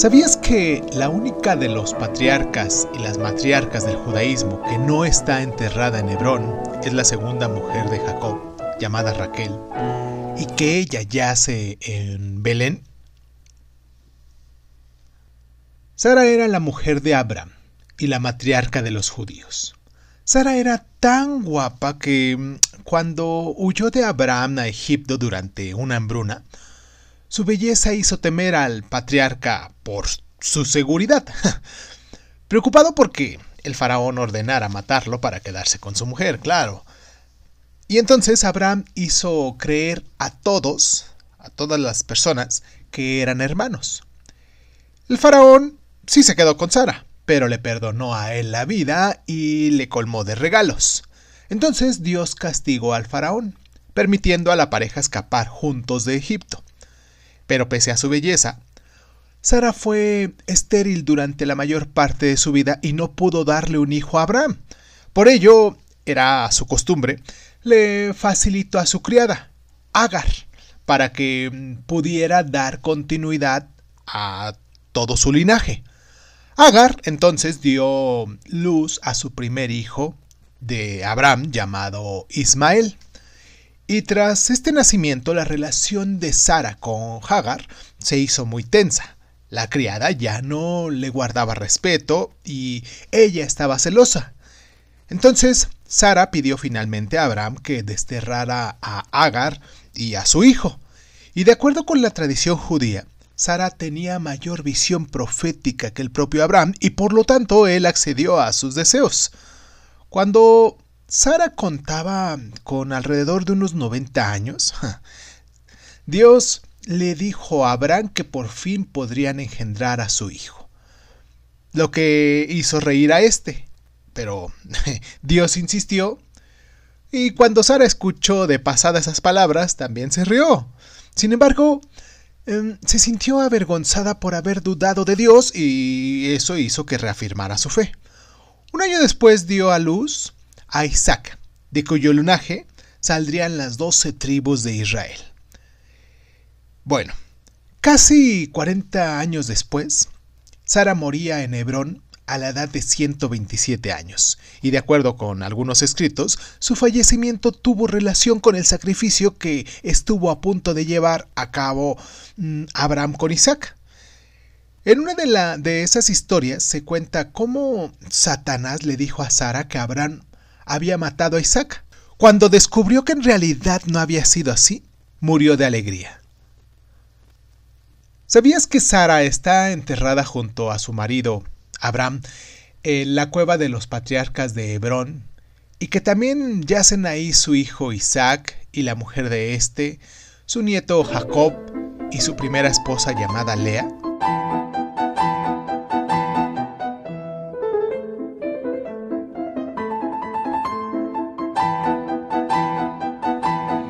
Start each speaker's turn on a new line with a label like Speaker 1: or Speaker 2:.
Speaker 1: ¿Sabías que la única de los patriarcas y las matriarcas del judaísmo que no está enterrada en Hebrón es la segunda mujer de Jacob, llamada Raquel, y que ella yace en Belén? Sara era la mujer de Abraham y la matriarca de los judíos. Sara era tan guapa que mm, cuando huyó de Abraham a Egipto durante una hambruna, su belleza hizo temer al patriarca por su seguridad, preocupado porque el faraón ordenara matarlo para quedarse con su mujer, claro. Y entonces Abraham hizo creer a todos, a todas las personas, que eran hermanos. El faraón sí se quedó con Sara, pero le perdonó a él la vida y le colmó de regalos. Entonces Dios castigó al faraón, permitiendo a la pareja escapar juntos de Egipto. Pero pese a su belleza, Sara fue estéril durante la mayor parte de su vida y no pudo darle un hijo a Abraham. Por ello, era su costumbre, le facilitó a su criada, Agar, para que pudiera dar continuidad a todo su linaje. Agar entonces dio luz a su primer hijo de Abraham llamado Ismael. Y tras este nacimiento la relación de Sara con Hagar se hizo muy tensa. La criada ya no le guardaba respeto y ella estaba celosa. Entonces Sara pidió finalmente a Abraham que desterrara a Agar y a su hijo. Y de acuerdo con la tradición judía, Sara tenía mayor visión profética que el propio Abraham y por lo tanto él accedió a sus deseos. Cuando Sara contaba con alrededor de unos 90 años. Dios le dijo a Abraham que por fin podrían engendrar a su hijo. Lo que hizo reír a este. Pero Dios insistió. Y cuando Sara escuchó de pasada esas palabras, también se rió. Sin embargo, em, se sintió avergonzada por haber dudado de Dios y eso hizo que reafirmara su fe. Un año después dio a luz a Isaac, de cuyo lunaje saldrían las doce tribus de Israel. Bueno, casi 40 años después, Sara moría en Hebrón a la edad de 127 años, y de acuerdo con algunos escritos, su fallecimiento tuvo relación con el sacrificio que estuvo a punto de llevar a cabo mm, Abraham con Isaac. En una de, de esas historias se cuenta cómo Satanás le dijo a Sara que Abraham había matado a Isaac. Cuando descubrió que en realidad no había sido así, murió de alegría. ¿Sabías que Sara está enterrada junto a su marido, Abraham, en la cueva de los patriarcas de Hebrón, y que también yacen ahí su hijo Isaac y la mujer de éste, su nieto Jacob y su primera esposa llamada Lea?